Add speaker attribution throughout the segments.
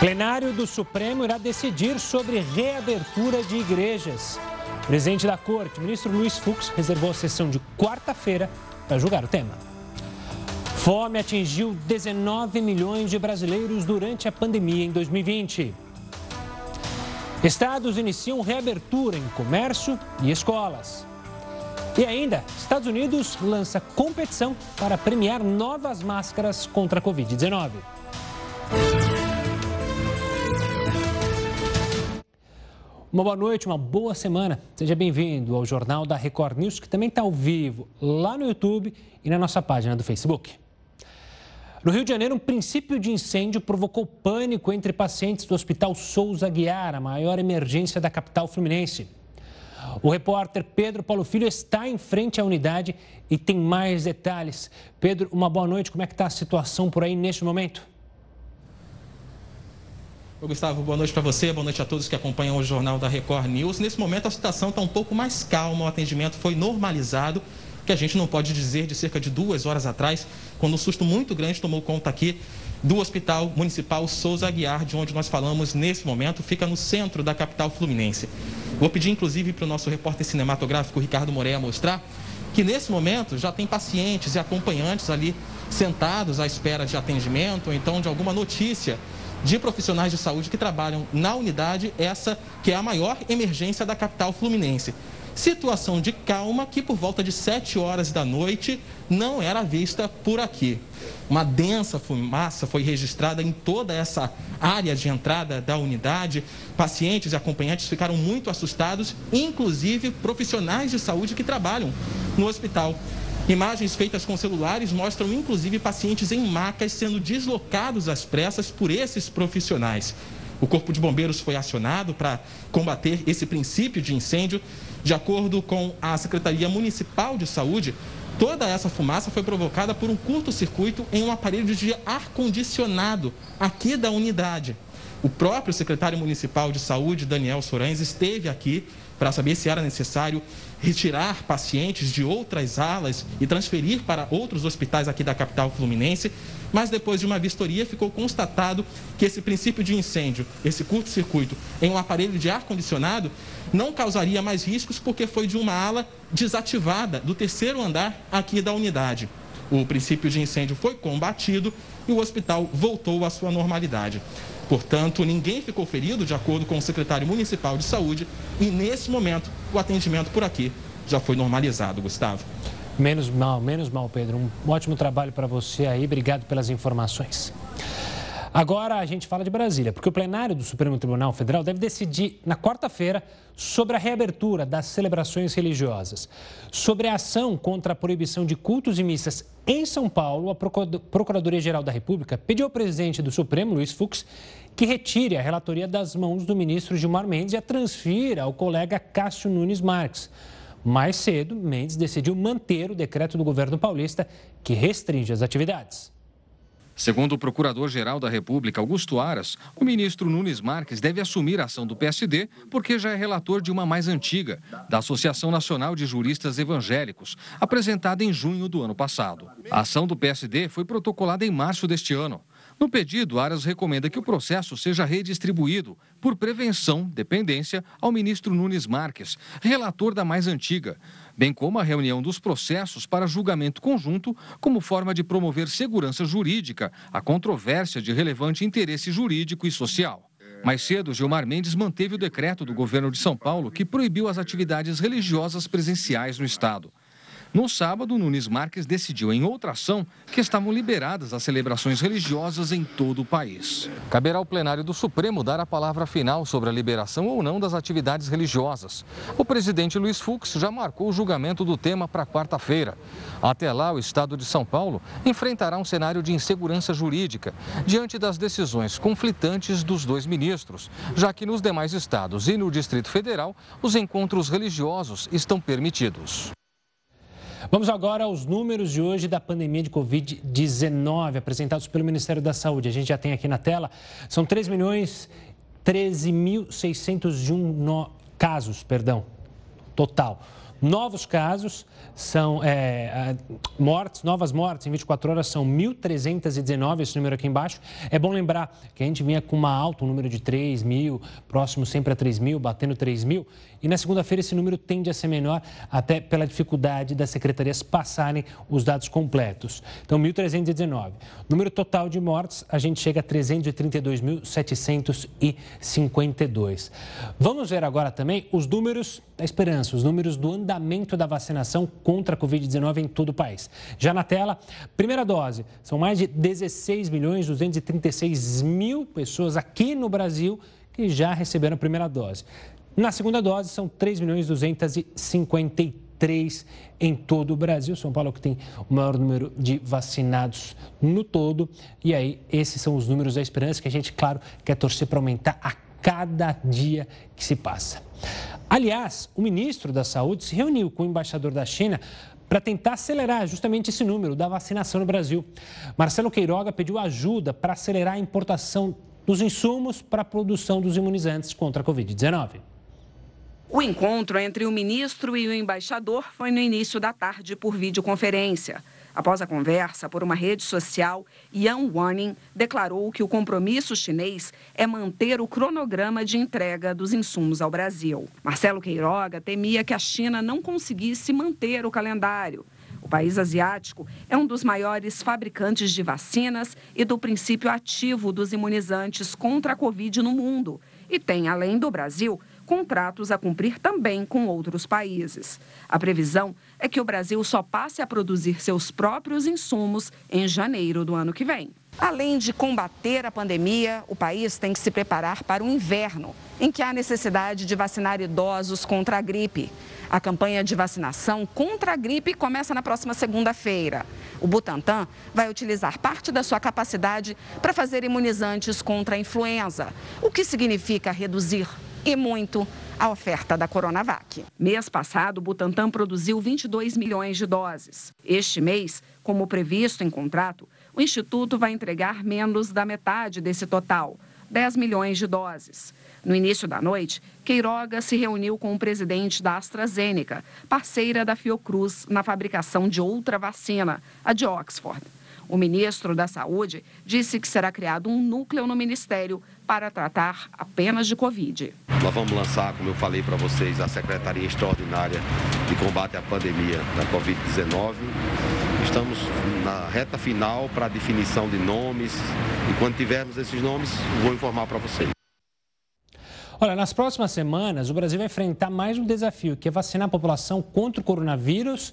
Speaker 1: Plenário do Supremo irá decidir sobre reabertura de igrejas. Presidente da Corte, ministro Luiz Fux, reservou a sessão de quarta-feira para julgar o tema. Fome atingiu 19 milhões de brasileiros durante a pandemia em 2020. Estados iniciam reabertura em comércio e escolas. E ainda, Estados Unidos lança competição para premiar novas máscaras contra a Covid-19. Uma boa noite, uma boa semana. Seja bem-vindo ao Jornal da Record News, que também está ao vivo lá no YouTube e na nossa página do Facebook. No Rio de Janeiro, um princípio de incêndio provocou pânico entre pacientes do Hospital Souza Guiar, a maior emergência da capital fluminense. O repórter Pedro Paulo Filho está em frente à unidade e tem mais detalhes. Pedro, uma boa noite. Como é que está a situação por aí neste momento?
Speaker 2: Ô, Gustavo, boa noite para você, boa noite a todos que acompanham o Jornal da Record News. Nesse momento a situação está um pouco mais calma, o atendimento foi normalizado, que a gente não pode dizer de cerca de duas horas atrás, quando um susto muito grande tomou conta aqui do Hospital Municipal Souza Aguiar, de onde nós falamos nesse momento, fica no centro da capital fluminense. Vou pedir inclusive para o nosso repórter cinematográfico Ricardo Moreira mostrar que nesse momento já tem pacientes e acompanhantes ali sentados à espera de atendimento ou então de alguma notícia de profissionais de saúde que trabalham na unidade, essa que é a maior emergência da capital fluminense. Situação de calma que por volta de 7 horas da noite não era vista por aqui. Uma densa fumaça foi registrada em toda essa área de entrada da unidade. Pacientes e acompanhantes ficaram muito assustados, inclusive profissionais de saúde que trabalham no hospital. Imagens feitas com celulares mostram inclusive pacientes em macas sendo deslocados às pressas por esses profissionais. O Corpo de Bombeiros foi acionado para combater esse princípio de incêndio. De acordo com a Secretaria Municipal de Saúde, toda essa fumaça foi provocada por um curto-circuito em um aparelho de ar-condicionado aqui da unidade. O próprio secretário municipal de saúde, Daniel Sorães, esteve aqui para saber se era necessário retirar pacientes de outras alas e transferir para outros hospitais aqui da capital fluminense. Mas depois de uma vistoria, ficou constatado que esse princípio de incêndio, esse curto-circuito em um aparelho de ar-condicionado, não causaria mais riscos porque foi de uma ala desativada do terceiro andar aqui da unidade. O princípio de incêndio foi combatido e o hospital voltou à sua normalidade. Portanto, ninguém ficou ferido, de acordo com o secretário municipal de saúde, e nesse momento o atendimento por aqui já foi normalizado, Gustavo.
Speaker 1: Menos mal, menos mal, Pedro. Um ótimo trabalho para você aí. Obrigado pelas informações. Agora a gente fala de Brasília, porque o plenário do Supremo Tribunal Federal deve decidir na quarta-feira sobre a reabertura das celebrações religiosas. Sobre a ação contra a proibição de cultos e missas em São Paulo, a Procuradoria-Geral da República pediu ao presidente do Supremo, Luiz Fux, que retire a relatoria das mãos do ministro Gilmar Mendes e a transfira ao colega Cássio Nunes Marques. Mais cedo, Mendes decidiu manter o decreto do governo paulista que restringe as atividades.
Speaker 3: Segundo o Procurador-Geral da República, Augusto Aras, o ministro Nunes Marques deve assumir a ação do PSD porque já é relator de uma mais antiga, da Associação Nacional de Juristas Evangélicos, apresentada em junho do ano passado. A ação do PSD foi protocolada em março deste ano. No pedido, Aras recomenda que o processo seja redistribuído, por prevenção, dependência, ao ministro Nunes Marques, relator da mais antiga, bem como a reunião dos processos para julgamento conjunto, como forma de promover segurança jurídica à controvérsia de relevante interesse jurídico e social. Mais cedo, Gilmar Mendes manteve o decreto do governo de São Paulo que proibiu as atividades religiosas presenciais no estado. No sábado, Nunes Marques decidiu em outra ação que estavam liberadas as celebrações religiosas em todo o país. Caberá ao plenário do Supremo dar a palavra final sobre a liberação ou não das atividades religiosas. O presidente Luiz Fux já marcou o julgamento do tema para quarta-feira. Até lá, o estado de São Paulo enfrentará um cenário de insegurança jurídica diante das decisões conflitantes dos dois ministros, já que nos demais estados e no Distrito Federal os encontros religiosos estão permitidos.
Speaker 1: Vamos agora aos números de hoje da pandemia de Covid-19 apresentados pelo Ministério da Saúde. A gente já tem aqui na tela, são 3 milhões 13.601 casos, perdão, total. Novos casos são é, mortes, novas mortes em 24 horas são 1.319, esse número aqui embaixo. É bom lembrar que a gente vinha com uma alta, um número de 3 mil, próximo sempre a 3 mil, batendo 3 mil. E na segunda-feira esse número tende a ser menor, até pela dificuldade das secretarias passarem os dados completos. Então, 1.319. Número total de mortes, a gente chega a 332.752. Vamos ver agora também os números da esperança, os números do andamento da vacinação contra a Covid-19 em todo o país. Já na tela, primeira dose, são mais de 16 milhões 236 mil pessoas aqui no Brasil que já receberam a primeira dose. Na segunda dose, são 3 milhões 253 em todo o Brasil. São Paulo que tem o maior número de vacinados no todo. E aí, esses são os números da esperança que a gente, claro, quer torcer para aumentar a cada dia que se passa. Aliás, o ministro da Saúde se reuniu com o embaixador da China para tentar acelerar justamente esse número da vacinação no Brasil. Marcelo Queiroga pediu ajuda para acelerar a importação dos insumos para a produção dos imunizantes contra a Covid-19.
Speaker 4: O encontro entre o ministro e o embaixador foi no início da tarde por videoconferência. Após a conversa por uma rede social, Yang Wanning declarou que o compromisso chinês é manter o cronograma de entrega dos insumos ao Brasil. Marcelo Queiroga temia que a China não conseguisse manter o calendário. O país asiático é um dos maiores fabricantes de vacinas e do princípio ativo dos imunizantes contra a Covid no mundo e tem, além do Brasil, contratos a cumprir também com outros países. A previsão é que o Brasil só passe a produzir seus próprios insumos em janeiro do ano que vem. Além de combater a pandemia, o país tem que se preparar para o inverno, em que há necessidade de vacinar idosos contra a gripe. A campanha de vacinação contra a gripe começa na próxima segunda-feira. O Butantan vai utilizar parte da sua capacidade para fazer imunizantes contra a influenza, o que significa reduzir e muito a oferta da Coronavac. Mês passado, Butantan produziu 22 milhões de doses. Este mês, como previsto em contrato, o Instituto vai entregar menos da metade desse total, 10 milhões de doses. No início da noite, Queiroga se reuniu com o presidente da AstraZeneca, parceira da Fiocruz na fabricação de outra vacina, a de Oxford. O ministro da Saúde disse que será criado um núcleo no ministério para tratar apenas de Covid.
Speaker 5: Nós vamos lançar, como eu falei para vocês, a Secretaria Extraordinária de Combate à Pandemia da Covid-19. Estamos na reta final para a definição de nomes e quando tivermos esses nomes, vou informar para vocês.
Speaker 1: Olha, nas próximas semanas, o Brasil vai enfrentar mais um desafio, que é vacinar a população contra o coronavírus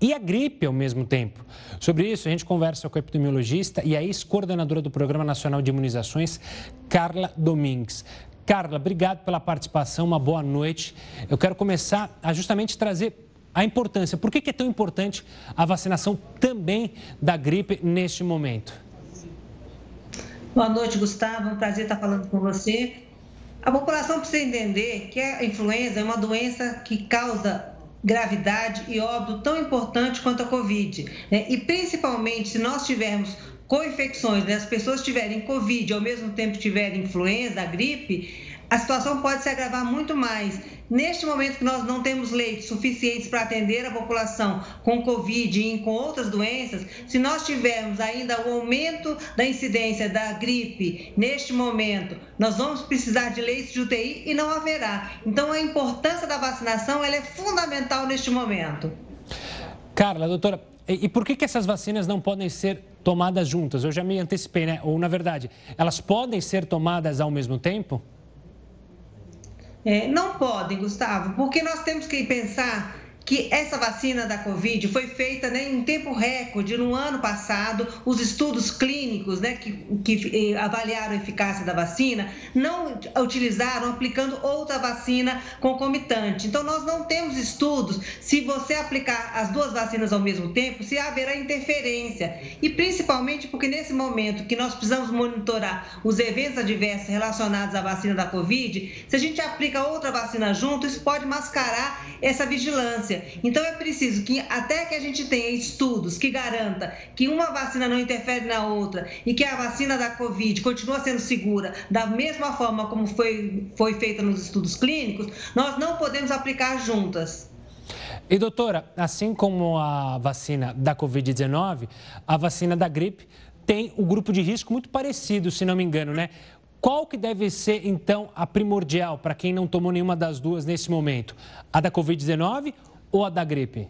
Speaker 1: e a gripe ao mesmo tempo. Sobre isso, a gente conversa com a epidemiologista e a ex-coordenadora do Programa Nacional de Imunizações, Carla Domingues. Carla, obrigado pela participação, uma boa noite. Eu quero começar a justamente trazer a importância. Por que é tão importante a vacinação também da gripe neste momento?
Speaker 6: Boa noite, Gustavo. Um prazer estar falando com você. A população precisa entender que a influenza é uma doença que causa gravidade e óbito tão importante quanto a Covid. Né? E principalmente se nós tivermos co-infecções, né? as pessoas tiverem Covid e ao mesmo tempo tiverem influenza, gripe, a situação pode se agravar muito mais. Neste momento que nós não temos leitos suficientes para atender a população com Covid e com outras doenças, se nós tivermos ainda o aumento da incidência da gripe neste momento, nós vamos precisar de leitos de UTI e não haverá. Então, a importância da vacinação ela é fundamental neste momento.
Speaker 1: Carla, doutora, e por que, que essas vacinas não podem ser tomadas juntas? Eu já me antecipei, né? Ou, na verdade, elas podem ser tomadas ao mesmo tempo?
Speaker 6: É, não podem, Gustavo, porque nós temos que pensar que essa vacina da Covid foi feita né, em tempo recorde no ano passado. Os estudos clínicos né, que, que eh, avaliaram a eficácia da vacina não utilizaram aplicando outra vacina concomitante. Então, nós não temos estudos se você aplicar as duas vacinas ao mesmo tempo, se haverá interferência. E principalmente porque nesse momento que nós precisamos monitorar os eventos adversos relacionados à vacina da Covid, se a gente aplica outra vacina junto, isso pode mascarar essa vigilância. Então é preciso que até que a gente tenha estudos que garanta que uma vacina não interfere na outra e que a vacina da Covid continua sendo segura da mesma forma como foi, foi feita nos estudos clínicos, nós não podemos aplicar juntas.
Speaker 1: E doutora, assim como a vacina da Covid-19, a vacina da gripe tem um grupo de risco muito parecido, se não me engano, né? Qual que deve ser, então, a primordial para quem não tomou nenhuma das duas nesse momento? A da Covid-19 ou a da gripe?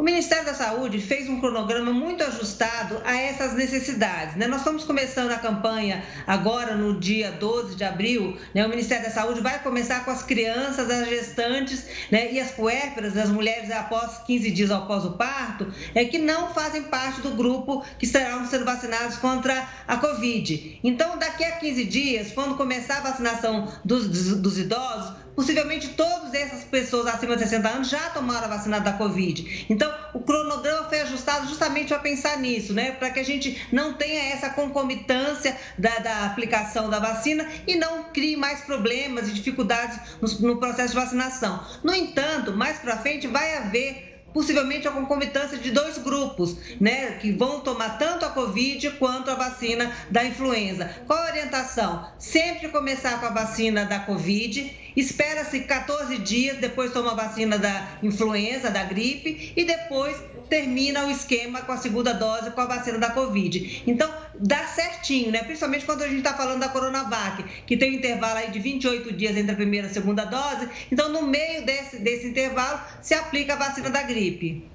Speaker 6: O Ministério da Saúde fez um cronograma muito ajustado a essas necessidades. Né? Nós estamos começando a campanha agora no dia 12 de abril. Né? O Ministério da Saúde vai começar com as crianças, as gestantes né? e as puérperas, as mulheres após 15 dias após o parto, é, que não fazem parte do grupo que estarão sendo vacinados contra a Covid. Então, daqui a 15 dias, quando começar a vacinação dos, dos idosos, possivelmente todas essas pessoas acima de 60 anos já tomaram a vacina da Covid. Então, o cronograma foi ajustado justamente para pensar nisso, né? Para que a gente não tenha essa concomitância da, da, aplicação da vacina e não crie mais problemas e dificuldades no, no processo de vacinação. No entanto, mais para frente vai haver possivelmente a concomitância de dois grupos, né, que vão tomar tanto a Covid quanto a vacina da influenza. Qual a orientação? Sempre começar com a vacina da Covid, espera-se 14 dias, depois toma a vacina da influenza, da gripe, e depois termina o esquema com a segunda dose com a vacina da Covid. Então, dá certinho, né? Principalmente quando a gente está falando da Coronavac, que tem um intervalo aí de 28 dias entre a primeira e a segunda dose. Então, no meio desse, desse intervalo, se aplica a vacina da gripe.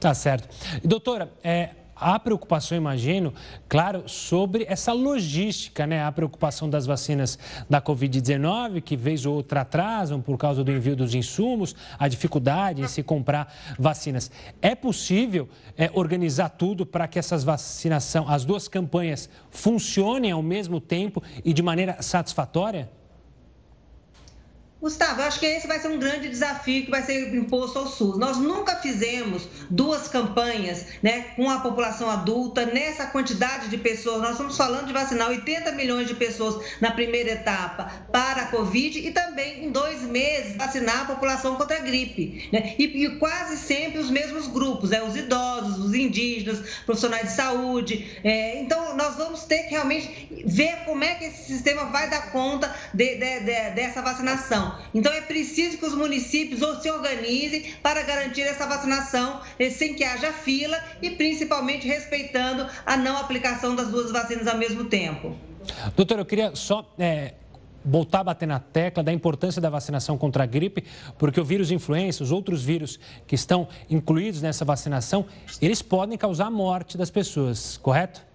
Speaker 1: Tá certo. Doutora, é, Há preocupação, imagino, claro, sobre essa logística, né? A preocupação das vacinas da Covid-19, que vez ou outra atrasam por causa do envio dos insumos, a dificuldade em se comprar vacinas. É possível é, organizar tudo para que essas vacinação, as duas campanhas funcionem ao mesmo tempo e de maneira satisfatória?
Speaker 6: Gustavo, acho que esse vai ser um grande desafio que vai ser imposto ao SUS. Nós nunca fizemos duas campanhas né, com a população adulta nessa quantidade de pessoas. Nós estamos falando de vacinar 80 milhões de pessoas na primeira etapa para a Covid e também em dois meses vacinar a população contra a gripe. Né? E, e, quase sempre os mesmos grupos, né? os idosos, os indígenas, profissionais de saúde. É, então, nós vamos ter que realmente ver como é que esse sistema vai dar conta de, de, de, dessa vacinação. Então é preciso que os municípios se organizem para garantir essa vacinação eh, sem que haja fila e principalmente respeitando a não aplicação das duas vacinas ao mesmo tempo.
Speaker 1: Doutor, eu queria só é, voltar a bater na tecla da importância da vacinação contra a gripe, porque o vírus influenza, os outros vírus que estão incluídos nessa vacinação, eles podem causar a morte das pessoas, correto?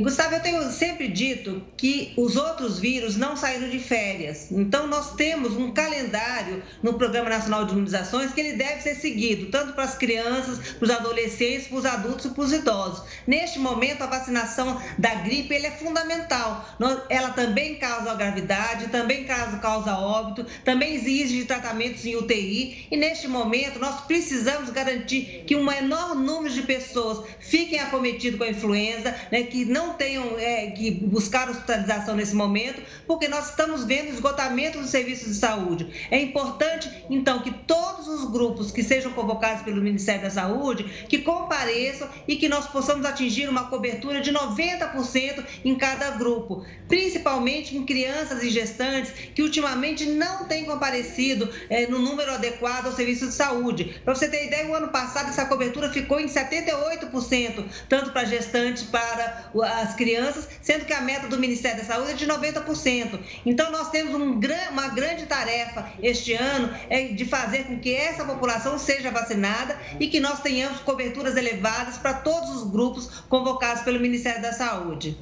Speaker 6: Gustavo, eu tenho sempre dito que os outros vírus não saíram de férias. Então, nós temos um calendário no Programa Nacional de Imunizações que ele deve ser seguido, tanto para as crianças, para os adolescentes, para os adultos e para os idosos. Neste momento, a vacinação da gripe é fundamental. Ela também causa gravidade, também causa, óbito, também exige tratamentos em UTI. E neste momento, nós precisamos garantir que um menor número de pessoas fiquem acometidas com a influenza, né, que não não tenham é, que buscar hospitalização nesse momento, porque nós estamos vendo esgotamento dos serviços de saúde. É importante, então, que todos os grupos que sejam convocados pelo Ministério da Saúde, que compareçam e que nós possamos atingir uma cobertura de 90% em cada grupo, principalmente em crianças e gestantes que ultimamente não têm comparecido é, no número adequado ao serviço de saúde. Para você ter ideia, o ano passado essa cobertura ficou em 78%, tanto para gestantes, para as crianças, sendo que a meta do Ministério da Saúde é de 90%. Então, nós temos um, uma grande tarefa este ano é de fazer com que essa população seja vacinada e que nós tenhamos coberturas elevadas para todos os grupos convocados pelo Ministério da Saúde.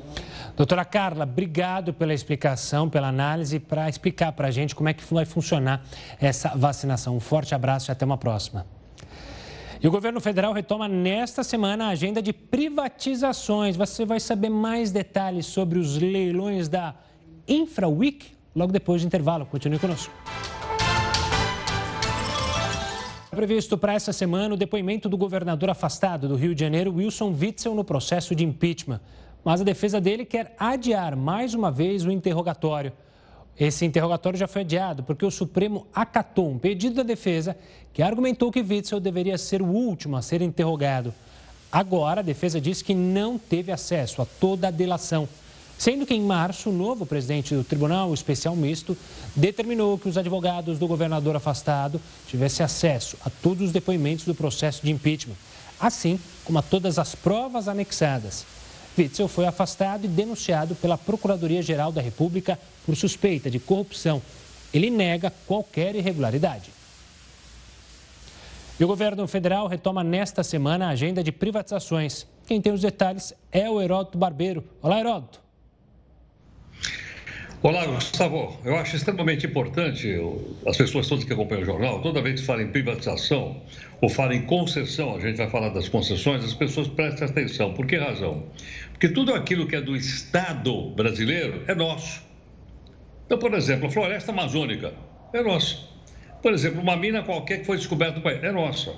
Speaker 1: Doutora Carla, obrigado pela explicação, pela análise, para explicar para a gente como é que vai funcionar essa vacinação. Um forte abraço e até uma próxima. E o governo federal retoma nesta semana a agenda de privatizações. Você vai saber mais detalhes sobre os leilões da InfraWeek logo depois do intervalo. Continue conosco. Previsto para essa semana o depoimento do governador afastado do Rio de Janeiro, Wilson Witzel, no processo de impeachment. Mas a defesa dele quer adiar mais uma vez o interrogatório. Esse interrogatório já foi adiado porque o Supremo acatou um pedido da defesa que argumentou que Witzel deveria ser o último a ser interrogado. Agora, a defesa diz que não teve acesso a toda a delação. Sendo que em março, o novo presidente do Tribunal Especial Misto determinou que os advogados do governador afastado tivessem acesso a todos os depoimentos do processo de impeachment, assim como a todas as provas anexadas. Witzel foi afastado e denunciado pela Procuradoria-Geral da República por suspeita de corrupção. Ele nega qualquer irregularidade. E o governo federal retoma nesta semana a agenda de privatizações. Quem tem os detalhes é o Heródoto Barbeiro. Olá, Heródoto.
Speaker 7: Olá, Gustavo. Eu acho extremamente importante as pessoas todas que acompanham o jornal, toda vez que falam em privatização ou falam em concessão, a gente vai falar das concessões, as pessoas prestem atenção. Por que razão? Porque tudo aquilo que é do Estado brasileiro é nosso. Então, por exemplo, a floresta amazônica é nossa. Por exemplo, uma mina qualquer que foi descoberta no país é nossa.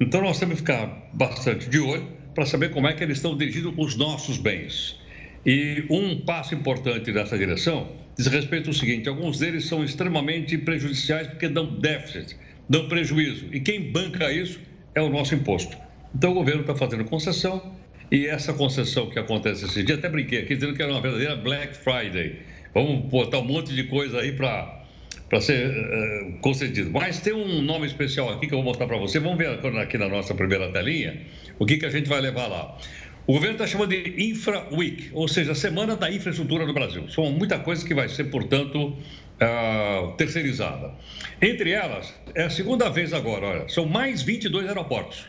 Speaker 7: Então, nós temos que ficar bastante de olho para saber como é que eles estão dirigindo os nossos bens. E um passo importante nessa direção diz respeito ao seguinte: alguns deles são extremamente prejudiciais porque dão déficit, dão prejuízo. E quem banca isso é o nosso imposto. Então o governo está fazendo concessão e essa concessão que acontece esse dia, até brinquei aqui dizendo que era uma verdadeira Black Friday. Vamos botar um monte de coisa aí para para ser uh, concedido. Mas tem um nome especial aqui que eu vou mostrar para você. Vamos ver aqui na nossa primeira telinha o que, que a gente vai levar lá. O governo está chamando de Infra Week, ou seja, a Semana da Infraestrutura no Brasil. São muita coisa que vai ser, portanto, uh, terceirizada. Entre elas, é a segunda vez agora, olha, são mais 22 aeroportos.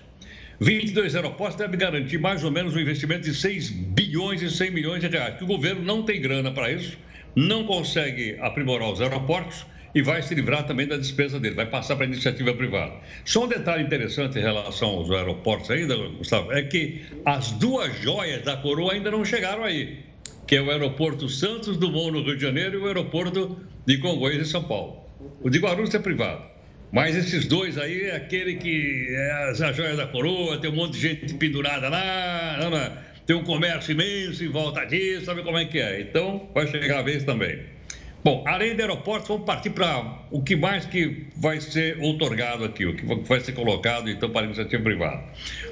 Speaker 7: 22 aeroportos devem garantir mais ou menos um investimento de 6 bilhões e 100 milhões de reais, que o governo não tem grana para isso, não consegue aprimorar os aeroportos e vai se livrar também da despesa dele, vai passar para a iniciativa privada. Só um detalhe interessante em relação aos aeroportos ainda, Gustavo, é que as duas joias da coroa ainda não chegaram aí, que é o aeroporto Santos Dumont no Rio de Janeiro e o aeroporto de Congonhas em São Paulo. O de Guarulhos é privado. Mas esses dois aí é aquele que é a joia da coroa, tem um monte de gente pendurada lá, tem um comércio imenso em volta disso, sabe como é que é? Então, vai chegar a vez também. Bom, além do aeroporto, vamos partir para o que mais que vai ser otorgado aqui, o que vai ser colocado, então, para a iniciativa privada.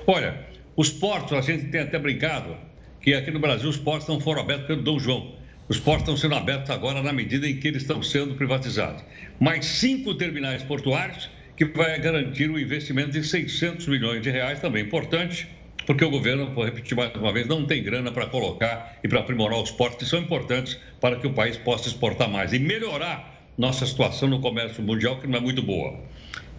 Speaker 7: Olha, os portos, a gente tem até brincado que aqui no Brasil os portos não foram abertos pelo Dom João. Os portos estão sendo abertos agora na medida em que eles estão sendo privatizados. Mais cinco terminais portuários que vai garantir o um investimento de 600 milhões de reais, também importante, porque o governo, vou repetir mais uma vez, não tem grana para colocar e para aprimorar os portos que são importantes para que o país possa exportar mais e melhorar nossa situação no comércio mundial, que não é muito boa.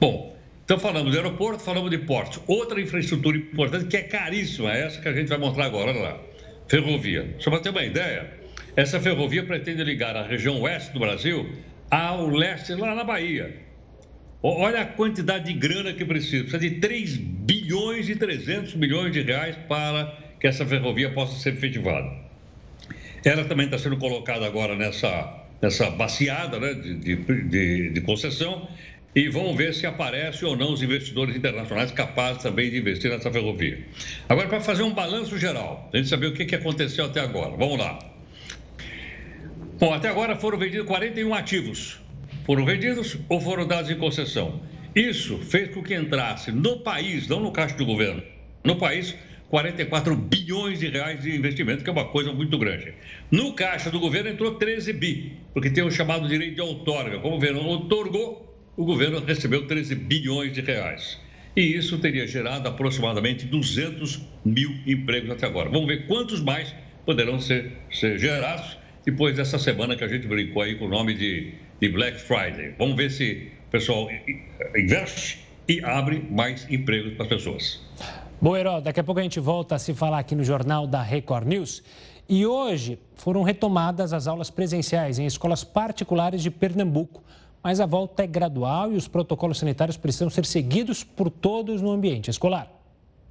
Speaker 7: Bom, então falamos de aeroporto, falamos de portos. Outra infraestrutura importante que é caríssima, é essa que a gente vai mostrar agora, olha lá. Ferrovia. Só para ter uma ideia, essa ferrovia pretende ligar a região oeste do Brasil ao leste, lá na Bahia. Olha a quantidade de grana que precisa. Precisa de 3 bilhões e 300 milhões de reais para que essa ferrovia possa ser efetivada. Ela também está sendo colocada agora nessa, nessa baciada né, de, de, de, concessão e vamos ver se aparecem ou não os investidores internacionais capazes também de investir nessa ferrovia. Agora, para fazer um balanço geral, a gente saber o que aconteceu até agora. Vamos lá. Bom, até agora foram vendidos 41 ativos foram vendidos ou foram dados em concessão. Isso fez com que entrasse no país, não no caixa do governo, no país, 44 bilhões de reais de investimento, que é uma coisa muito grande. No caixa do governo entrou 13 bi, porque tem o chamado direito de outorga. Como o governo outorgou, o governo recebeu 13 bilhões de reais. E isso teria gerado aproximadamente 200 mil empregos até agora. Vamos ver quantos mais poderão ser, ser gerados depois dessa semana que a gente brincou aí com o nome de de Black Friday. Vamos ver se o pessoal investe e abre mais empregos para as pessoas.
Speaker 1: Bom, Herói, daqui a pouco a gente volta a se falar aqui no Jornal da Record News. E hoje foram retomadas as aulas presenciais em escolas particulares de Pernambuco. Mas a volta é gradual e os protocolos sanitários precisam ser seguidos por todos no ambiente escolar.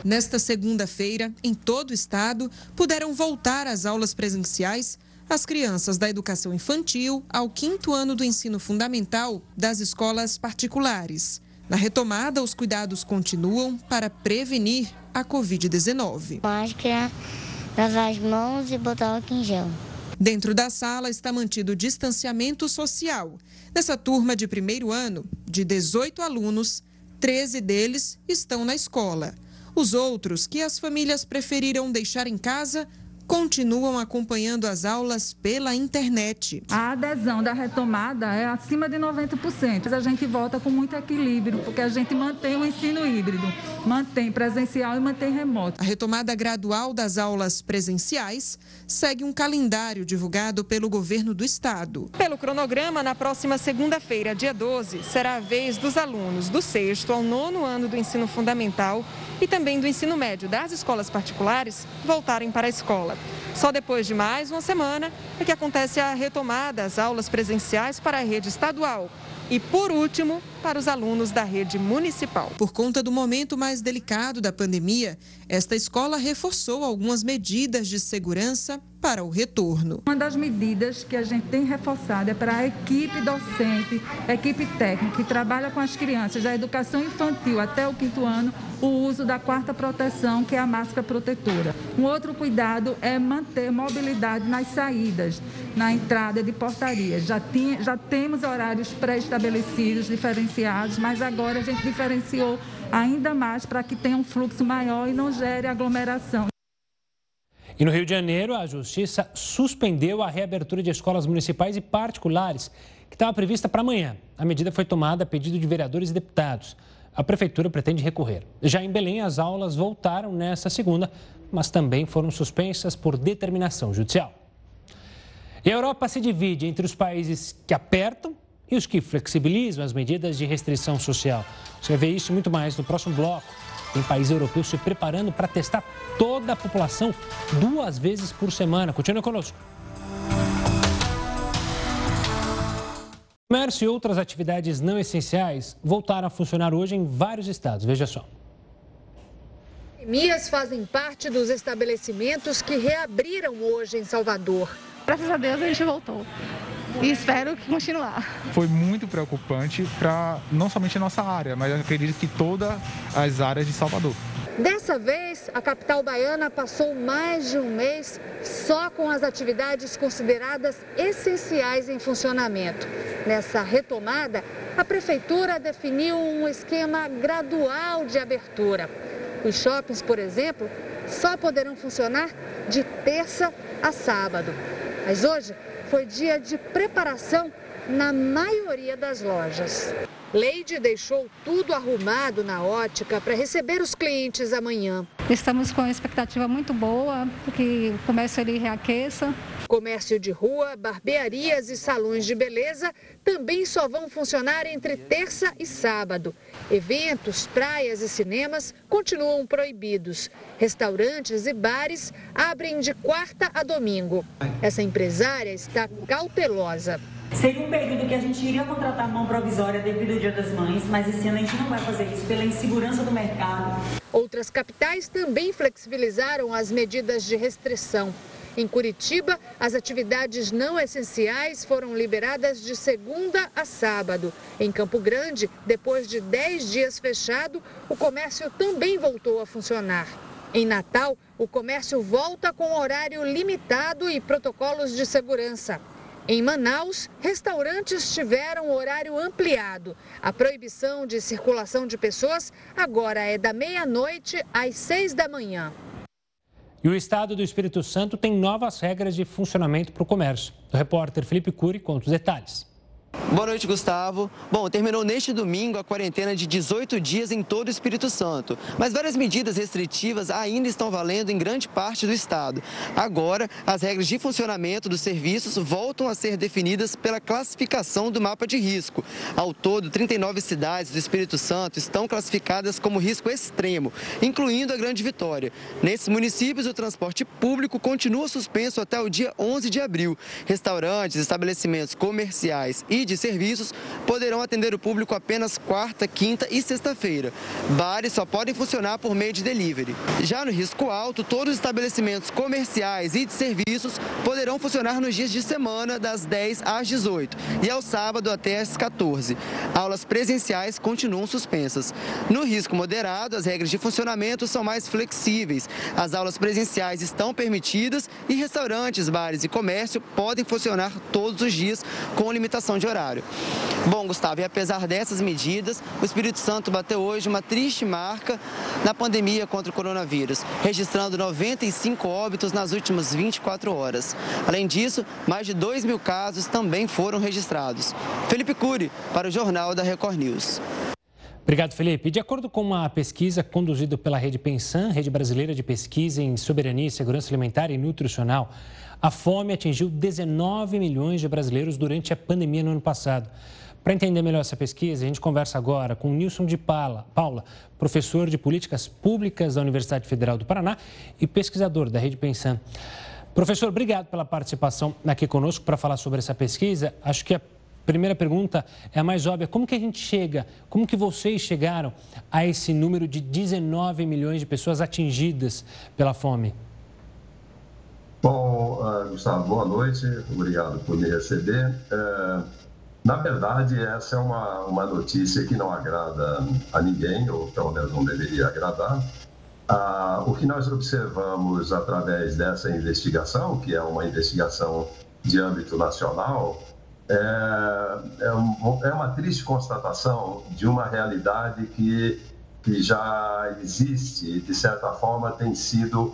Speaker 8: Nesta segunda-feira, em todo o estado, puderam voltar às aulas presenciais as crianças da educação infantil ao quinto ano do ensino fundamental das escolas particulares. Na retomada, os cuidados continuam para prevenir a Covid-19.
Speaker 9: Máscara, lavar as mãos e botar álcool em gel.
Speaker 8: Dentro da sala está mantido o distanciamento social. Nessa turma de primeiro ano, de 18 alunos, 13 deles estão na escola. Os outros, que as famílias preferiram deixar em casa,
Speaker 10: continuam acompanhando as aulas pela internet.
Speaker 11: A adesão da retomada é acima de 90%. A gente volta com muito equilíbrio, porque a gente mantém o ensino híbrido, mantém presencial e mantém remoto.
Speaker 10: A retomada gradual das aulas presenciais segue um calendário divulgado pelo governo do estado. Pelo cronograma, na próxima segunda-feira, dia 12, será a vez dos alunos do sexto ao nono ano do ensino fundamental e também do ensino médio das escolas particulares voltarem para a escola. Só depois de mais uma semana é que acontece a retomada das aulas presenciais para a rede estadual. E, por último, para os alunos da rede municipal. Por conta do momento mais delicado da pandemia, esta escola reforçou algumas medidas de segurança para o retorno.
Speaker 11: Uma das medidas que a gente tem reforçado é para a equipe docente, a equipe técnica que trabalha com as crianças da educação infantil até o quinto ano, o uso da quarta proteção, que é a máscara protetora. Um outro cuidado é manter mobilidade nas saídas, na entrada de portarias. Já, tinha, já temos horários pré-estabelecidos, diferenciados, mas agora a gente diferenciou ainda mais para que tenha um fluxo maior e não gere aglomeração.
Speaker 1: E no Rio de Janeiro, a Justiça suspendeu a reabertura de escolas municipais e particulares, que estava prevista para amanhã. A medida foi tomada a pedido de vereadores e deputados. A Prefeitura pretende recorrer. Já em Belém, as aulas voltaram nesta segunda, mas também foram suspensas por determinação judicial. E a Europa se divide entre os países que apertam e os que flexibilizam as medidas de restrição social. Você vai ver isso muito mais no próximo bloco. Tem país europeu se preparando para testar toda a população duas vezes por semana. Continue conosco. Comércio e outras atividades não essenciais voltaram a funcionar hoje em vários estados. Veja só.
Speaker 12: Academias fazem parte dos estabelecimentos que reabriram hoje em Salvador.
Speaker 13: Graças a Deus a gente voltou e espero que continuar.
Speaker 14: Foi muito preocupante para não somente a nossa área, mas acredito que todas as áreas de Salvador.
Speaker 12: Dessa vez, a capital baiana passou mais de um mês só com as atividades consideradas essenciais em funcionamento. Nessa retomada, a prefeitura definiu um esquema gradual de abertura. Os shoppings, por exemplo, só poderão funcionar de terça a sábado. Mas hoje foi dia de preparação na maioria das lojas. Leide deixou tudo arrumado na ótica para receber os clientes amanhã.
Speaker 13: Estamos com uma expectativa muito boa, que o comércio ele reaqueça.
Speaker 12: Comércio de rua, barbearias e salões de beleza também só vão funcionar entre terça e sábado. Eventos, praias e cinemas continuam proibidos. Restaurantes e bares abrem de quarta a domingo. Essa empresária está cautelosa.
Speaker 15: Seria um período que a gente iria contratar mão provisória devido ao Dia das Mães, mas esse ano a gente não vai fazer isso pela insegurança do mercado.
Speaker 12: Outras capitais também flexibilizaram as medidas de restrição. Em Curitiba, as atividades não essenciais foram liberadas de segunda a sábado. Em Campo Grande, depois de 10 dias fechado, o comércio também voltou a funcionar. Em Natal, o comércio volta com horário limitado e protocolos de segurança. Em Manaus, restaurantes tiveram horário ampliado. A proibição de circulação de pessoas agora é da meia-noite às seis da manhã.
Speaker 1: E o Estado do Espírito Santo tem novas regras de funcionamento para o comércio. O repórter Felipe Cury conta os detalhes.
Speaker 16: Boa noite, Gustavo. Bom, terminou neste domingo a quarentena de 18 dias em todo o Espírito Santo, mas várias medidas restritivas ainda estão valendo em grande parte do estado. Agora, as regras de funcionamento dos serviços voltam a ser definidas pela classificação do mapa de risco. Ao todo, 39 cidades do Espírito Santo estão classificadas como risco extremo, incluindo a Grande Vitória. Nesses municípios, o transporte público continua suspenso até o dia 11 de abril. Restaurantes, estabelecimentos comerciais e de serviços poderão atender o público apenas quarta, quinta e sexta-feira. Bares só podem funcionar por meio de delivery. Já no risco alto, todos os estabelecimentos comerciais e de serviços poderão funcionar nos dias de semana, das 10 às 18 e ao sábado até às 14. Aulas presenciais continuam suspensas. No risco moderado, as regras de funcionamento são mais flexíveis. As aulas presenciais estão permitidas e restaurantes, bares e comércio podem funcionar todos os dias com limitação de horário. Bom, Gustavo, e apesar dessas medidas, o Espírito Santo bateu hoje uma triste marca na pandemia contra o coronavírus, registrando 95 óbitos nas últimas 24 horas. Além disso, mais de 2 mil casos também foram registrados. Felipe Cury, para o Jornal da Record News.
Speaker 1: Obrigado, Felipe. De acordo com uma pesquisa conduzida pela Rede Pensan, Rede Brasileira de Pesquisa em Soberania, Segurança Alimentar e Nutricional, a fome atingiu 19 milhões de brasileiros durante a pandemia no ano passado. Para entender melhor essa pesquisa, a gente conversa agora com Nilson de Paula, Paula, professor de Políticas Públicas da Universidade Federal do Paraná e pesquisador da Rede Pensan. Professor, obrigado pela participação aqui conosco para falar sobre essa pesquisa. Acho que a primeira pergunta é a mais óbvia. Como que a gente chega, como que vocês chegaram a esse número de 19 milhões de pessoas atingidas pela fome?
Speaker 17: Bom, uh, Gustavo, boa noite. Obrigado por me receber. Uh, na verdade, essa é uma, uma notícia que não agrada a ninguém, ou pelo menos não deveria agradar. Ah, o que nós observamos através dessa investigação, que é uma investigação de âmbito nacional, é, é, um, é uma triste constatação de uma realidade que, que já existe e, de certa forma, tem sido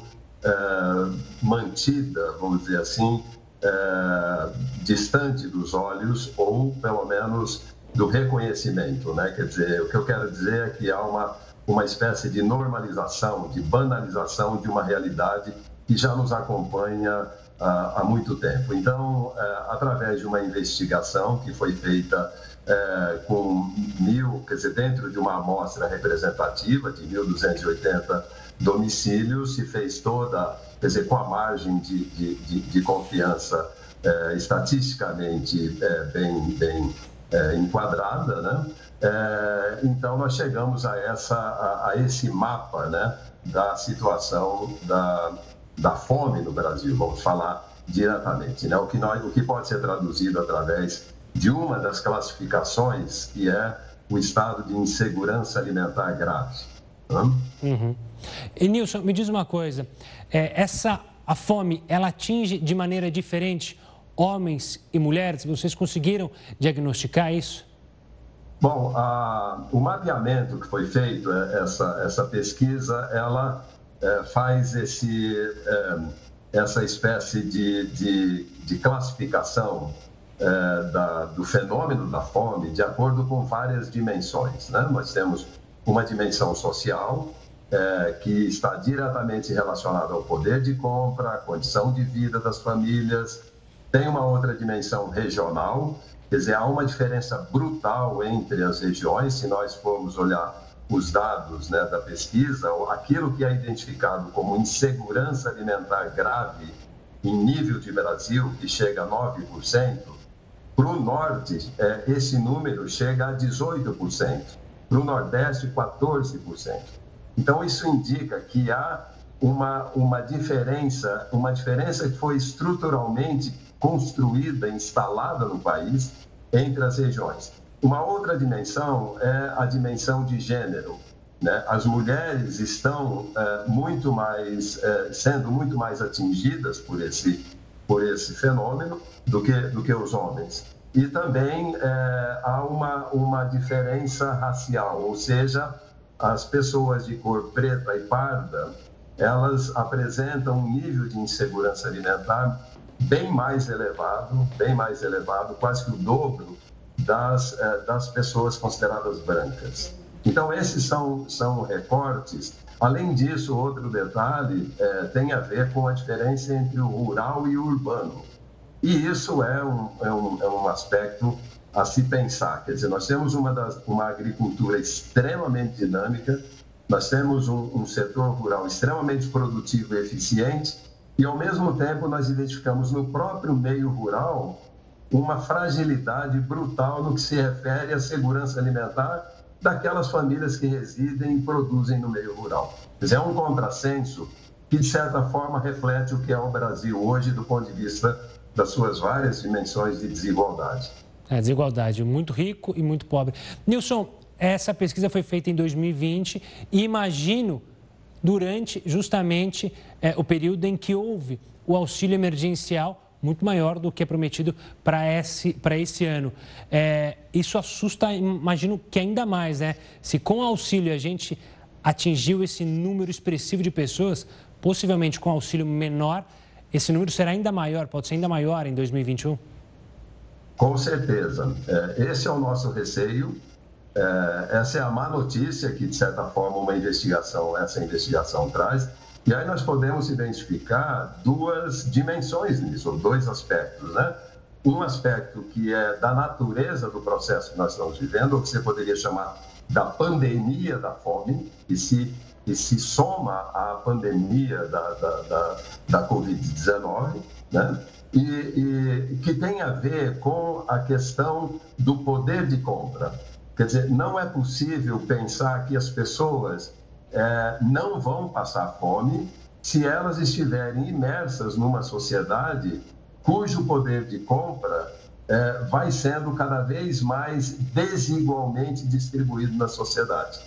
Speaker 17: mantida, vamos dizer assim, é, distante dos olhos ou, pelo menos, do reconhecimento. Né? Quer dizer, o que eu quero dizer é que há uma, uma espécie de normalização, de banalização de uma realidade que já nos acompanha há muito tempo. Então, é, através de uma investigação que foi feita é, com mil, quer dizer, dentro de uma amostra representativa de 1.280 domicílios, se fez toda, quer dizer, com a margem de, de, de, de confiança é, estatisticamente é, bem, bem é, enquadrada, né? É, então, nós chegamos a, essa, a, a esse mapa né, da situação da, da fome no Brasil, vamos falar diretamente, né? o, que nós, o que pode ser traduzido através de uma das classificações, que é o estado de insegurança alimentar grave.
Speaker 1: Né? Uhum. E Nilson, me diz uma coisa, é, essa a fome, ela atinge de maneira diferente homens e mulheres? Vocês conseguiram diagnosticar isso?
Speaker 17: Bom, a, o mapeamento que foi feito, é, essa, essa pesquisa, ela é, faz esse, é, essa espécie de, de, de classificação é, da, do fenômeno da fome de acordo com várias dimensões. Né? Nós temos uma dimensão social, é, que está diretamente relacionada ao poder de compra, à condição de vida das famílias. Tem uma outra dimensão regional, quer dizer, há uma diferença brutal entre as regiões, se nós formos olhar os dados né, da pesquisa, aquilo que é identificado como insegurança alimentar grave em nível de Brasil, que chega a 9%, para o norte, é, esse número chega a 18%, para o nordeste, 14%. Então, isso indica que há uma, uma diferença, uma diferença que foi estruturalmente construída, instalada no país entre as regiões. Uma outra dimensão é a dimensão de gênero. Né? As mulheres estão é, muito mais, é, sendo muito mais atingidas por esse, por esse fenômeno do que, do que os homens. E também é, há uma, uma diferença racial, ou seja, as pessoas de cor preta e parda, elas apresentam um nível de insegurança alimentar bem mais elevado, bem mais elevado, quase que o dobro das, eh, das pessoas consideradas brancas. Então, esses são, são recortes. Além disso, outro detalhe é, tem a ver com a diferença entre o rural e o urbano. E isso é um, é um, é um aspecto a se pensar. Quer dizer, nós temos uma, das, uma agricultura extremamente dinâmica, nós temos um, um setor rural extremamente produtivo e eficiente, e ao mesmo tempo nós identificamos no próprio meio rural uma fragilidade brutal no que se refere à segurança alimentar daquelas famílias que residem e produzem no meio rural. Quer dizer, é um contrassenso que, de certa forma, reflete o que é o Brasil hoje do ponto de vista das suas várias dimensões de desigualdade.
Speaker 1: É, desigualdade, muito rico e muito pobre. Nilson, essa pesquisa foi feita em 2020 e imagino durante justamente é, o período em que houve o auxílio emergencial muito maior do que é prometido para esse, esse ano. É, isso assusta, imagino que ainda mais, né? Se com auxílio a gente atingiu esse número expressivo de pessoas, possivelmente com auxílio menor, esse número será ainda maior, pode ser ainda maior em 2021?
Speaker 17: Com certeza. É, esse é o nosso receio. É, essa é a má notícia que, de certa forma, uma investigação, essa investigação traz. E aí nós podemos identificar duas dimensões nisso, dois aspectos, né? Um aspecto que é da natureza do processo que nós estamos vivendo, ou que você poderia chamar da pandemia da fome, que se, que se soma à pandemia da, da, da, da Covid-19, né? E, e, que tem a ver com a questão do poder de compra. Quer dizer, não é possível pensar que as pessoas é, não vão passar fome se elas estiverem imersas numa sociedade cujo poder de compra é, vai sendo cada vez mais desigualmente distribuído na sociedade.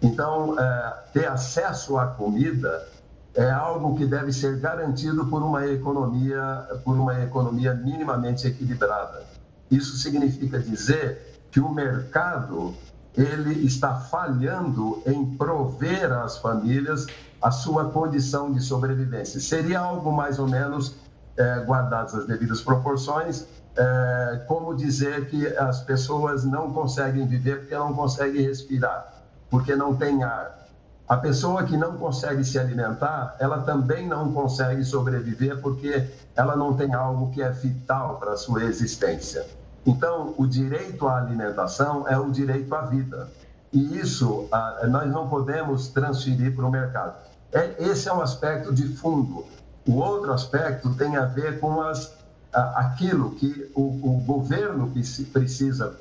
Speaker 17: Então, é, ter acesso à comida é algo que deve ser garantido por uma economia, por uma economia minimamente equilibrada. Isso significa dizer que o mercado ele está falhando em prover às famílias a sua condição de sobrevivência. Seria algo mais ou menos, é, guardadas as devidas proporções, é, como dizer que as pessoas não conseguem viver porque não conseguem respirar, porque não tem ar. A pessoa que não consegue se alimentar, ela também não consegue sobreviver porque ela não tem algo que é vital para a sua existência. Então, o direito à alimentação é o direito à vida. E isso nós não podemos transferir para o mercado. É, esse é um aspecto de fundo. O outro aspecto tem a ver com as, aquilo que o, o governo precisa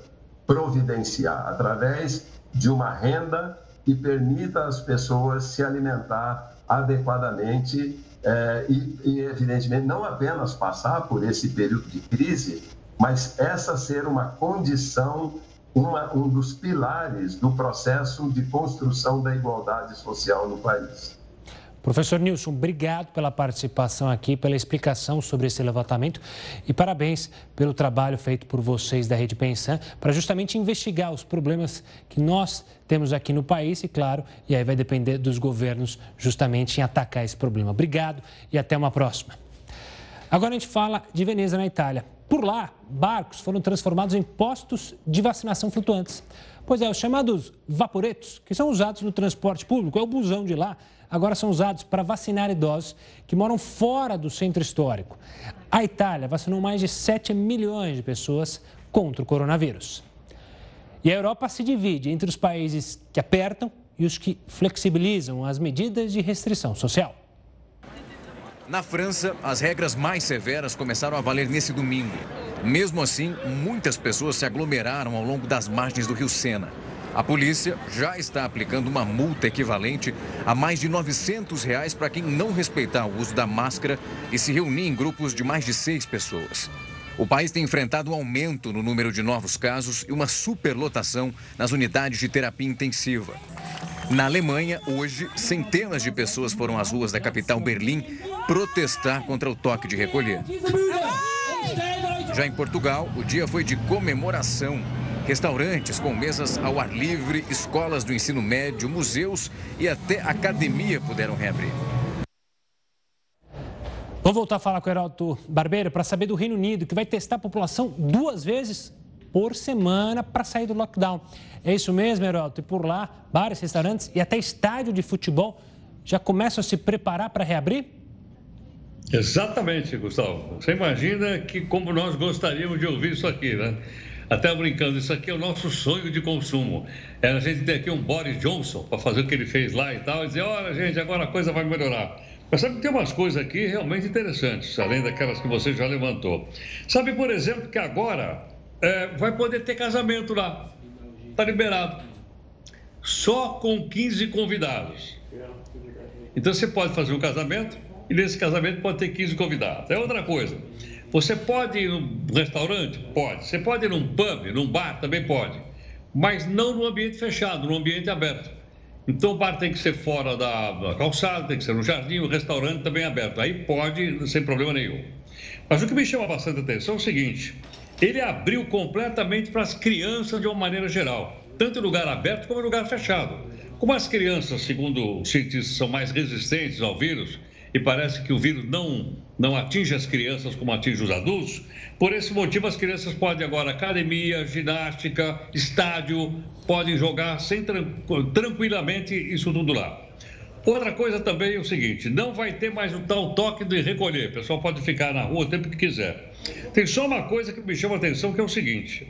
Speaker 17: providenciar através de uma renda que permita às pessoas se alimentar adequadamente é, e, e, evidentemente, não apenas passar por esse período de crise, mas essa ser uma condição, uma, um dos pilares do processo de construção da igualdade social no país.
Speaker 1: Professor Nilson, obrigado pela participação aqui, pela explicação sobre esse levantamento e parabéns pelo trabalho feito por vocês da Rede Pensan para justamente investigar os problemas que nós temos aqui no país e, claro, e aí vai depender dos governos justamente em atacar esse problema. Obrigado e até uma próxima. Agora a gente fala de Veneza, na Itália. Por lá, barcos foram transformados em postos de vacinação flutuantes. Pois é, os chamados vaporetos, que são usados no transporte público, é o busão de lá, agora são usados para vacinar idosos que moram fora do centro histórico. A Itália vacinou mais de 7 milhões de pessoas contra o coronavírus. E a Europa se divide entre os países que apertam e os que flexibilizam as medidas de restrição social.
Speaker 3: Na França, as regras mais severas começaram a valer nesse domingo. Mesmo assim, muitas pessoas se aglomeraram ao longo das margens do rio Sena. A polícia já está aplicando uma multa equivalente a mais de 900 reais para quem não respeitar o uso da máscara e se reunir em grupos de mais de seis pessoas. O país tem enfrentado um aumento no número de novos casos e uma superlotação nas unidades de terapia intensiva. Na Alemanha, hoje, centenas de pessoas foram às ruas da capital Berlim protestar contra o toque de recolher. Já em Portugal, o dia foi de comemoração. Restaurantes com mesas ao ar livre, escolas do ensino médio, museus e até academia puderam reabrir.
Speaker 1: Vamos voltar a falar com o Heraldo Barbeiro para saber do Reino Unido, que vai testar a população duas vezes por semana para sair do lockdown. É isso mesmo, Heraldo? E por lá, bares, restaurantes e até estádio de futebol já começam a se preparar para reabrir?
Speaker 7: Exatamente, Gustavo. Você imagina que como nós gostaríamos de ouvir isso aqui, né? Até brincando, isso aqui é o nosso sonho de consumo. É a gente ter aqui um Boris Johnson para fazer o que ele fez lá e tal, e dizer, olha, gente, agora a coisa vai melhorar. Mas sabe que tem umas coisas aqui realmente interessantes, além daquelas que você já levantou. Sabe, por exemplo, que agora é, vai poder ter casamento lá. Está liberado. Só com 15 convidados. Então você pode fazer um casamento e nesse casamento pode ter 15 convidados. É outra coisa. Você pode ir num restaurante? Pode. Você pode ir num pub, num bar? Também pode. Mas não no ambiente fechado, no ambiente aberto. Então o bar tem que ser fora da, da calçada, tem que ser no jardim, o restaurante também aberto. Aí pode, sem problema nenhum. Mas o que me chama bastante atenção é o seguinte: ele abriu completamente para as crianças de uma maneira geral, tanto em lugar aberto como em lugar fechado. Como as crianças, segundo os cientistas, são mais resistentes ao vírus, e parece que o vírus não, não atinge as crianças como atinge os adultos, por esse motivo as crianças podem agora academia, ginástica, estádio, podem jogar sem, tranquilamente isso tudo lá. Outra coisa também é o seguinte: não vai ter mais o tal toque de recolher. O pessoal pode ficar na rua o tempo que quiser. Tem só uma coisa que me chama a atenção, que é o seguinte: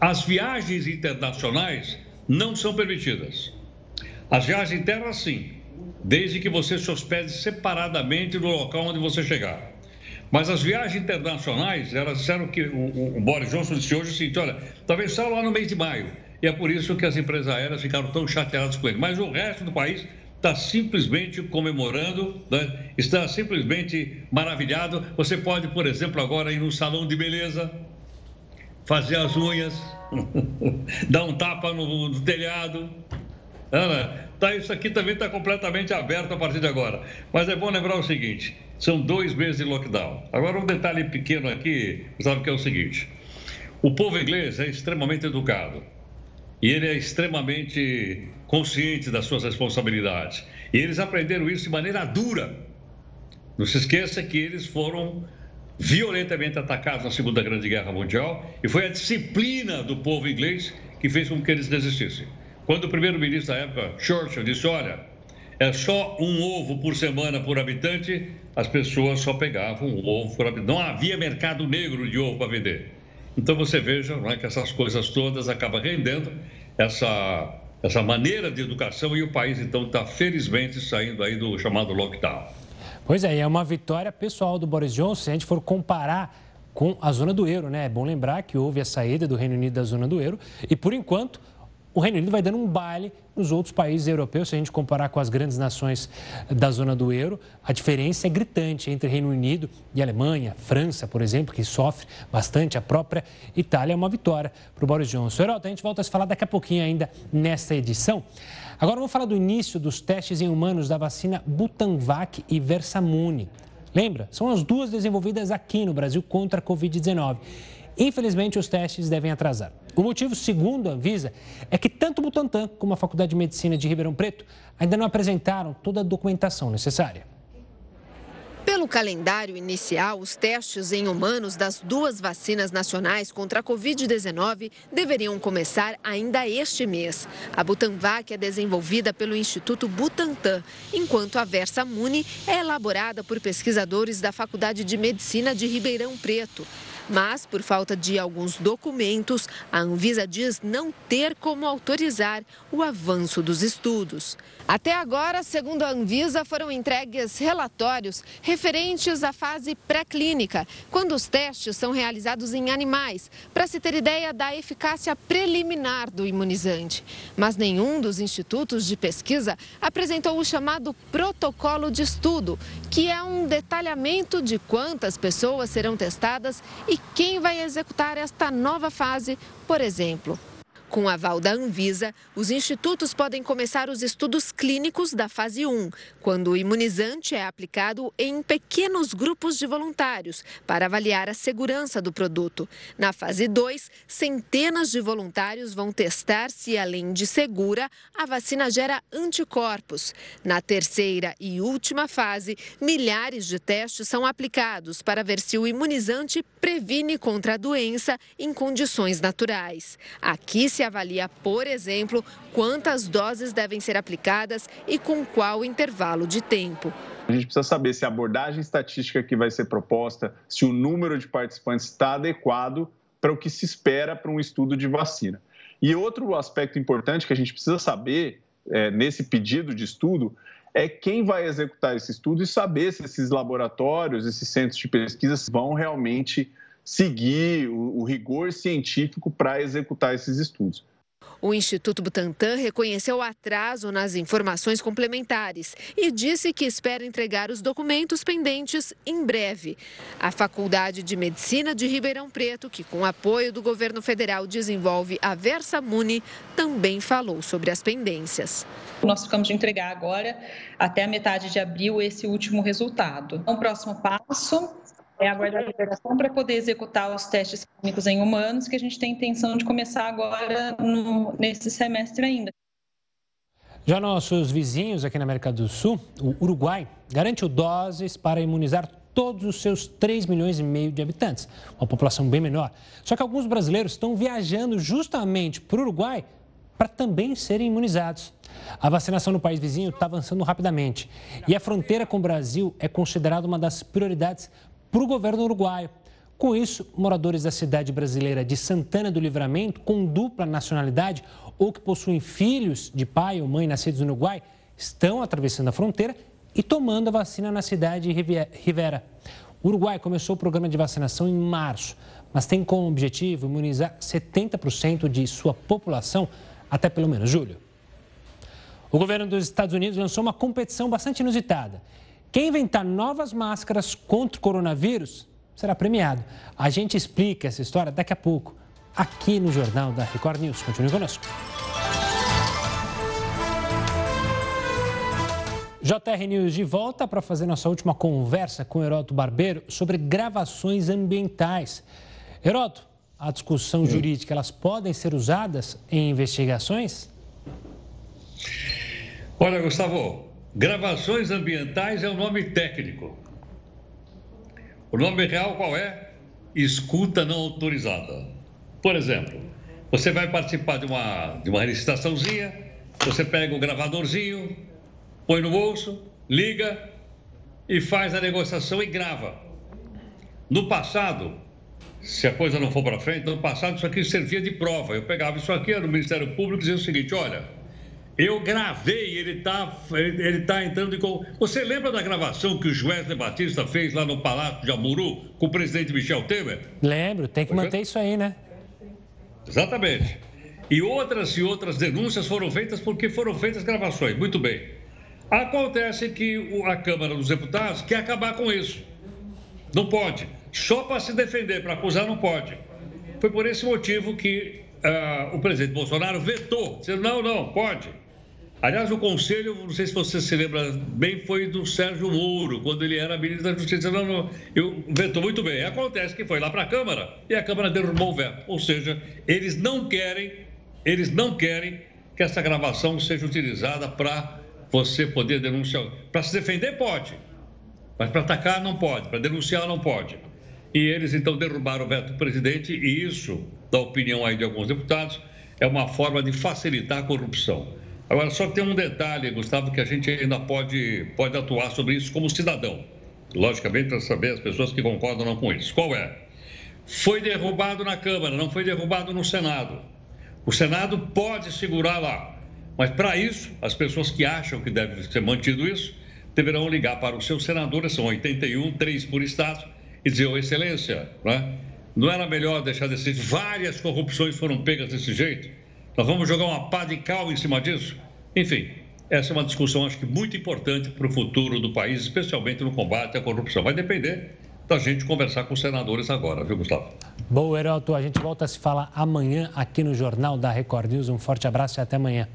Speaker 7: as viagens internacionais não são permitidas. As viagens internas, sim, desde que você se hospede separadamente no local onde você chegar. Mas as viagens internacionais, elas disseram que o, o Boris Johnson disse hoje o seguinte: olha, talvez só lá no mês de maio. E é por isso que as empresas aéreas ficaram tão chateadas com ele. Mas o resto do país está simplesmente comemorando, né? está simplesmente maravilhado. Você pode, por exemplo, agora ir no salão de beleza, fazer as unhas, dar um tapa no, no telhado. Ana, tá, isso aqui também está completamente aberto a partir de agora. Mas é bom lembrar o seguinte: são dois meses de lockdown. Agora, um detalhe pequeno aqui, sabe que é o seguinte: o povo inglês é extremamente educado e ele é extremamente consciente das suas responsabilidades. E eles aprenderam isso de maneira dura. Não se esqueça que eles foram violentamente atacados na Segunda Grande Guerra Mundial e foi a disciplina do povo inglês que fez com que eles desistissem. Quando o primeiro-ministro da época, Churchill, disse: Olha, é só um ovo por semana por habitante, as pessoas só pegavam um ovo por habitante. Não havia mercado negro de ovo para vender. Então você veja é, que essas coisas todas acabam rendendo essa, essa maneira de educação e o país então está felizmente saindo aí do chamado lockdown.
Speaker 1: Pois é, é uma vitória pessoal do Boris Johnson, se a gente for comparar com a zona do euro, né? É bom lembrar que houve a saída do Reino Unido da zona do euro e, por enquanto, o Reino Unido vai dando um baile nos outros países europeus. Se a gente comparar com as grandes nações da zona do euro, a diferença é gritante entre Reino Unido e Alemanha, França, por exemplo, que sofre bastante. A própria Itália é uma vitória para o Boris Johnson. Heraldo, a gente volta a se falar daqui a pouquinho ainda nesta edição. Agora vamos falar do início dos testes em humanos da vacina Butanvac e Versamune. Lembra? São as duas desenvolvidas aqui no Brasil contra a Covid-19. Infelizmente, os testes devem atrasar. O motivo, segundo a Anvisa, é que tanto o Butantan como a Faculdade de Medicina de Ribeirão Preto ainda não apresentaram toda a documentação necessária.
Speaker 18: Pelo calendário inicial, os testes em humanos das duas vacinas nacionais contra a Covid-19 deveriam começar ainda este mês. A Butanvac é desenvolvida pelo Instituto Butantan, enquanto a Versamune é elaborada por pesquisadores da Faculdade de Medicina de Ribeirão Preto. Mas, por falta de alguns documentos, a Anvisa diz não ter como autorizar o avanço dos estudos. Até agora, segundo a Anvisa, foram entregues relatórios referentes à fase pré-clínica, quando os testes são realizados em animais, para se ter ideia da eficácia preliminar do imunizante. Mas nenhum dos institutos de pesquisa apresentou o chamado protocolo de estudo, que é um detalhamento de quantas pessoas serão testadas e quem vai executar esta nova fase, por exemplo. Com aval da Anvisa, os institutos podem começar os estudos clínicos da fase 1, quando o imunizante é aplicado em pequenos grupos de voluntários para avaliar a segurança do produto. Na fase 2, centenas de voluntários vão testar se, além de segura, a vacina gera anticorpos. Na terceira e última fase, milhares de testes são aplicados para ver se o imunizante previne contra a doença em condições naturais. Aqui se avalia, por exemplo, quantas doses devem ser aplicadas e com qual intervalo de tempo.
Speaker 19: A gente precisa saber se a abordagem estatística que vai ser proposta, se o número de participantes está adequado para o que se espera para um estudo de vacina. E outro aspecto importante que a gente precisa saber é, nesse pedido de estudo é quem vai executar esse estudo e saber se esses laboratórios, esses centros de pesquisa vão realmente seguir o, o rigor científico para executar esses estudos.
Speaker 18: O Instituto Butantan reconheceu o atraso nas informações complementares e disse que espera entregar os documentos pendentes em breve. A Faculdade de Medicina de Ribeirão Preto, que com apoio do governo federal desenvolve a Versamune, também falou sobre as pendências.
Speaker 20: Nós ficamos de entregar agora, até a metade de abril, esse último resultado. O próximo passo é aguardar a liberação para poder executar os testes clínicos em humanos, que a gente tem intenção de começar agora no, nesse semestre ainda.
Speaker 1: Já nossos vizinhos aqui na América do Sul, o Uruguai, garantiu doses para imunizar todos os seus 3 milhões e meio de habitantes, uma população bem menor. Só que alguns brasileiros estão viajando justamente para o Uruguai para também serem imunizados. A vacinação no país vizinho está avançando rapidamente e a fronteira com o Brasil é considerada uma das prioridades para o governo uruguaio. Com isso, moradores da cidade brasileira de Santana do Livramento, com dupla nacionalidade ou que possuem filhos de pai ou mãe nascidos no Uruguai, estão atravessando a fronteira e tomando a vacina na cidade de Rivera. O Uruguai começou o programa de vacinação em março, mas tem como objetivo imunizar 70% de sua população até pelo menos julho. O governo dos Estados Unidos lançou uma competição bastante inusitada. Quem inventar novas máscaras contra o coronavírus será premiado. A gente explica essa história daqui a pouco, aqui no Jornal da Record News. Continue conosco. JR News de volta para fazer nossa última conversa com Heroto Barbeiro sobre gravações ambientais. Heroto, a discussão jurídica, elas podem ser usadas em investigações?
Speaker 7: Olha, Gustavo, gravações ambientais é o um nome técnico. O nome real qual é? Escuta não autorizada. Por exemplo, você vai participar de uma, de uma licitaçãozinha, você pega o gravadorzinho, põe no bolso, liga e faz a negociação e grava. No passado, se a coisa não for para frente, no passado isso aqui servia de prova. Eu pegava isso aqui no Ministério Público e dizia o seguinte: olha, eu gravei, ele está ele, tá entrando em. Você lembra da gravação que o Wesley Batista fez lá no Palácio de Amuru com o presidente Michel Temer?
Speaker 1: Lembro, tem que manter isso aí, né?
Speaker 7: Exatamente. E outras e outras denúncias foram feitas porque foram feitas gravações. Muito bem. Acontece que a Câmara dos Deputados quer acabar com isso. Não pode. Só para se defender, para acusar, não pode. Foi por esse motivo que uh, o presidente Bolsonaro vetou. Disse, não, não, pode. Aliás, o conselho, não sei se você se lembra bem, foi do Sérgio Moro, quando ele era ministro da Justiça. Não, não, eu vetou muito bem. Acontece que foi lá para a Câmara e a Câmara derrubou o veto. Ou seja, eles não querem, eles não querem que essa gravação seja utilizada para você poder denunciar. Para se defender, pode. Mas para atacar, não pode. Para denunciar, não pode. E eles, então, derrubaram o veto do presidente e isso, da opinião aí de alguns deputados, é uma forma de facilitar a corrupção. Agora, só tem um detalhe, Gustavo, que a gente ainda pode, pode atuar sobre isso como cidadão. Logicamente, para saber as pessoas que concordam ou não com isso. Qual é? Foi derrubado na Câmara, não foi derrubado no Senado. O Senado pode segurar lá. Mas, para isso, as pessoas que acham que deve ser mantido isso, deverão ligar para os seus senadores, são 81, três por estado, e dizer, oh, excelência, não, é? não era melhor deixar desse Várias corrupções foram pegas desse jeito. Nós vamos jogar uma pá de cal em cima disso? Enfim, essa é uma discussão, acho que muito importante para o futuro do país, especialmente no combate à corrupção. Vai depender da gente conversar com os senadores agora, viu, Gustavo?
Speaker 1: Boa, Heroto. A gente volta a se falar amanhã aqui no Jornal da Record News. Um forte abraço e até amanhã.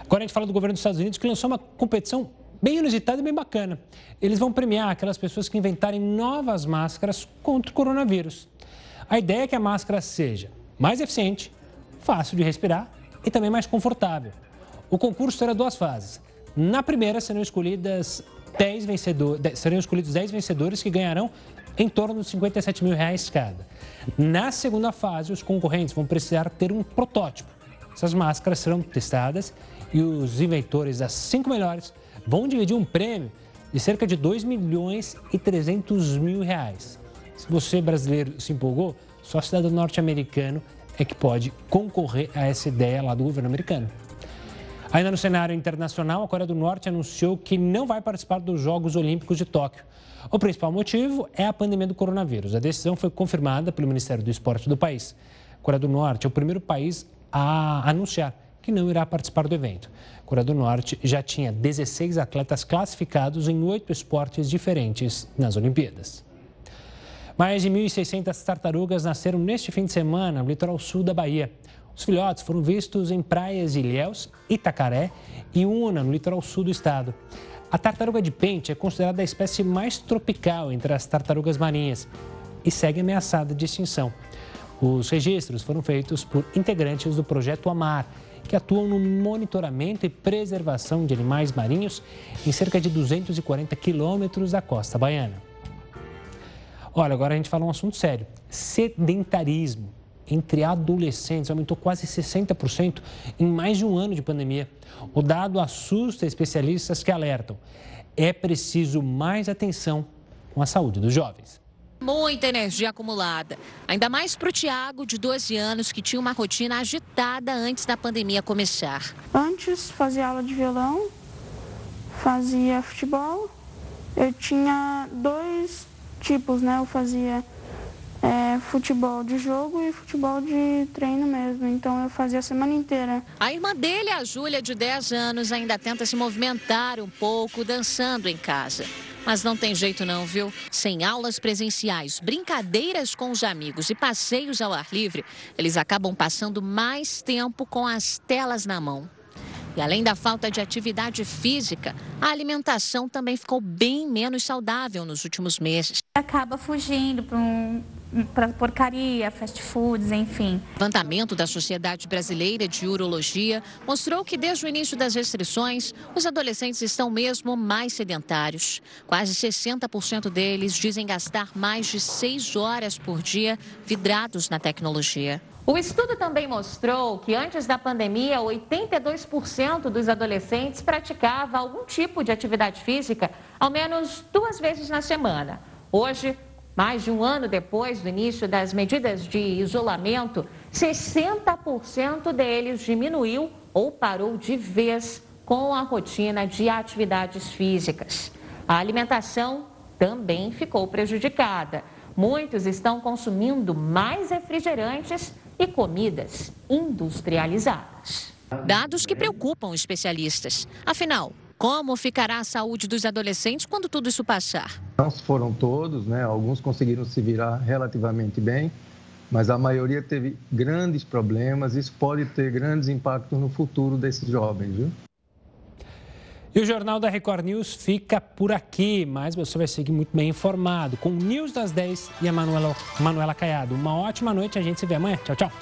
Speaker 1: Agora a gente fala do governo dos Estados Unidos que lançou uma competição bem inusitada e bem bacana. Eles vão premiar aquelas pessoas que inventarem novas máscaras contra o coronavírus. A ideia é que a máscara seja mais eficiente, fácil de respirar e também mais confortável. O concurso terá duas fases. Na primeira serão escolhidas 10 vencedores, serão escolhidos 10 vencedores que ganharão em torno de 57 mil reais cada. Na segunda fase, os concorrentes vão precisar ter um protótipo. Essas máscaras serão testadas e os inventores das cinco melhores vão dividir um prêmio de cerca de 2 milhões e 300 mil reais. Se você brasileiro se empolgou, só cidadão norte-americano é que pode concorrer a essa ideia lá do governo americano. Ainda no cenário internacional, a Coreia do Norte anunciou que não vai participar dos Jogos Olímpicos de Tóquio. O principal motivo é a pandemia do coronavírus. A decisão foi confirmada pelo Ministério do Esporte do país. A Coreia do Norte é o primeiro país a anunciar que não irá participar do evento. A Coreia do Norte já tinha 16 atletas classificados em oito esportes diferentes nas Olimpíadas. Mais de 1.600 tartarugas nasceram neste fim de semana no litoral sul da Bahia. Os filhotes foram vistos em praias de Ilhéus, Itacaré e Una, no litoral sul do estado. A tartaruga de pente é considerada a espécie mais tropical entre as tartarugas marinhas e segue ameaçada de extinção. Os registros foram feitos por integrantes do projeto Amar, que atuam no monitoramento e preservação de animais marinhos em cerca de 240 quilômetros da costa baiana. Olha, agora a gente fala um assunto sério: sedentarismo entre adolescentes aumentou quase 60% em mais de um ano de pandemia. O dado assusta especialistas que alertam: é preciso mais atenção com a saúde dos jovens.
Speaker 21: Muita energia acumulada. Ainda mais para o Tiago, de 12 anos, que tinha uma rotina agitada antes da pandemia começar.
Speaker 22: Antes fazia aula de violão, fazia futebol. Eu tinha dois tipos, né? Eu fazia é, futebol de jogo e futebol de treino mesmo. Então eu fazia a semana inteira.
Speaker 21: A irmã dele, a Júlia, de 10 anos, ainda tenta se movimentar um pouco, dançando em casa. Mas não tem jeito não, viu? Sem aulas presenciais, brincadeiras com os amigos e passeios ao ar livre, eles acabam passando mais tempo com as telas na mão. E além da falta de atividade física, a alimentação também ficou bem menos saudável nos últimos meses.
Speaker 23: Acaba fugindo para um para porcaria, fast foods, enfim.
Speaker 21: O levantamento da Sociedade Brasileira de Urologia mostrou que desde o início das restrições, os adolescentes estão mesmo mais sedentários. Quase 60% deles dizem gastar mais de seis horas por dia vidrados na tecnologia.
Speaker 24: O estudo também mostrou que antes da pandemia, 82% dos adolescentes praticava algum tipo de atividade física ao menos duas vezes na semana. Hoje, mais de um ano depois do início das medidas de isolamento, 60% deles diminuiu ou parou de vez com a rotina de atividades físicas. A alimentação também ficou prejudicada. Muitos estão consumindo mais refrigerantes e comidas industrializadas.
Speaker 21: Dados que preocupam especialistas. Afinal, como ficará a saúde dos adolescentes quando tudo isso passar?
Speaker 25: Não foram todos, né? Alguns conseguiram se virar relativamente bem, mas a maioria teve grandes problemas. Isso pode ter grandes impactos no futuro desses jovens, viu?
Speaker 1: E o Jornal da Record News fica por aqui, mas você vai seguir muito bem informado com o News das 10 e a Manuela, Manuela Caiado. Uma ótima noite, a gente se vê amanhã. Tchau, tchau.